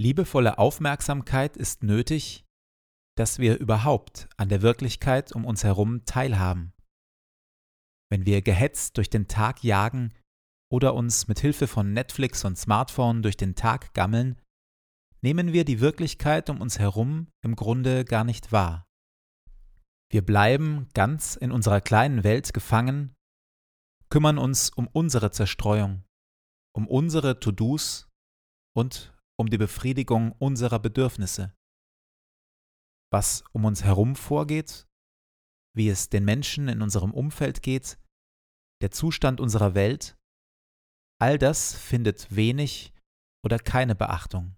Liebevolle Aufmerksamkeit ist nötig, dass wir überhaupt an der Wirklichkeit um uns herum teilhaben. Wenn wir gehetzt durch den Tag jagen oder uns mit Hilfe von Netflix und Smartphone durch den Tag gammeln, nehmen wir die Wirklichkeit um uns herum im Grunde gar nicht wahr. Wir bleiben ganz in unserer kleinen Welt gefangen, kümmern uns um unsere Zerstreuung, um unsere To-Dos und um die Befriedigung unserer Bedürfnisse. Was um uns herum vorgeht, wie es den Menschen in unserem Umfeld geht, der Zustand unserer Welt, all das findet wenig oder keine Beachtung.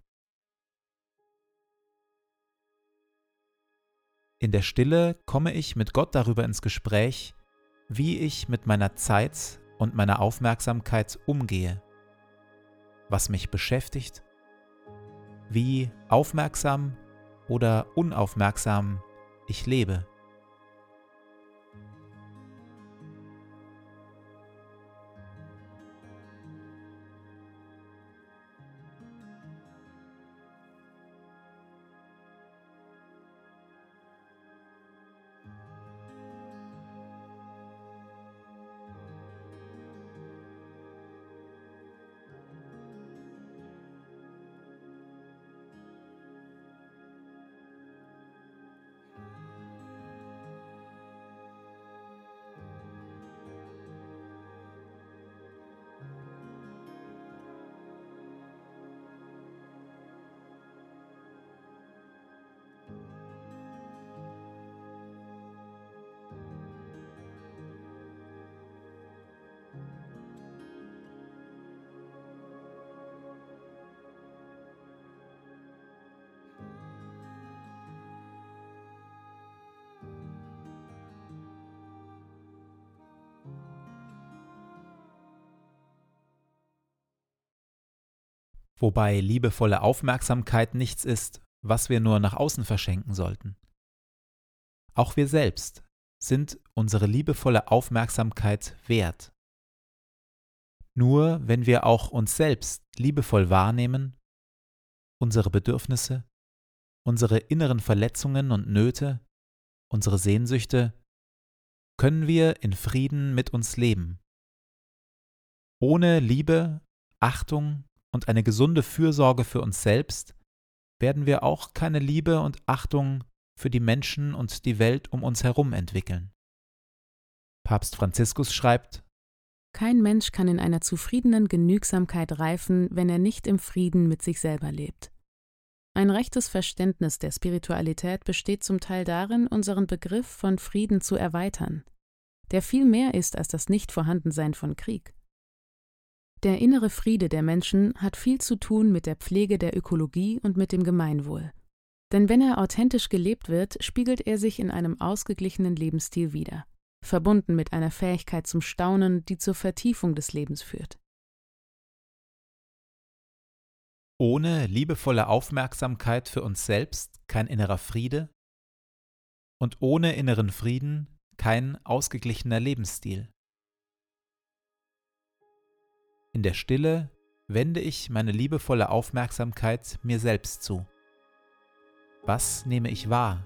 In der Stille komme ich mit Gott darüber ins Gespräch, wie ich mit meiner Zeit und meiner Aufmerksamkeit umgehe, was mich beschäftigt wie aufmerksam oder unaufmerksam ich lebe. Wobei liebevolle Aufmerksamkeit nichts ist, was wir nur nach außen verschenken sollten. Auch wir selbst sind unsere liebevolle Aufmerksamkeit wert. Nur wenn wir auch uns selbst liebevoll wahrnehmen, unsere Bedürfnisse, unsere inneren Verletzungen und Nöte, unsere Sehnsüchte, können wir in Frieden mit uns leben. Ohne Liebe, Achtung und eine gesunde Fürsorge für uns selbst werden wir auch keine Liebe und Achtung für die Menschen und die Welt um uns herum entwickeln. Papst Franziskus schreibt, Kein Mensch kann in einer zufriedenen Genügsamkeit reifen, wenn er nicht im Frieden mit sich selber lebt. Ein rechtes Verständnis der Spiritualität besteht zum Teil darin, unseren Begriff von Frieden zu erweitern, der viel mehr ist als das Nichtvorhandensein von Krieg. Der innere Friede der Menschen hat viel zu tun mit der Pflege der Ökologie und mit dem Gemeinwohl. Denn wenn er authentisch gelebt wird, spiegelt er sich in einem ausgeglichenen Lebensstil wider, verbunden mit einer Fähigkeit zum Staunen, die zur Vertiefung des Lebens führt. Ohne liebevolle Aufmerksamkeit für uns selbst kein innerer Friede und ohne inneren Frieden kein ausgeglichener Lebensstil. In der Stille wende ich meine liebevolle Aufmerksamkeit mir selbst zu. Was nehme ich wahr?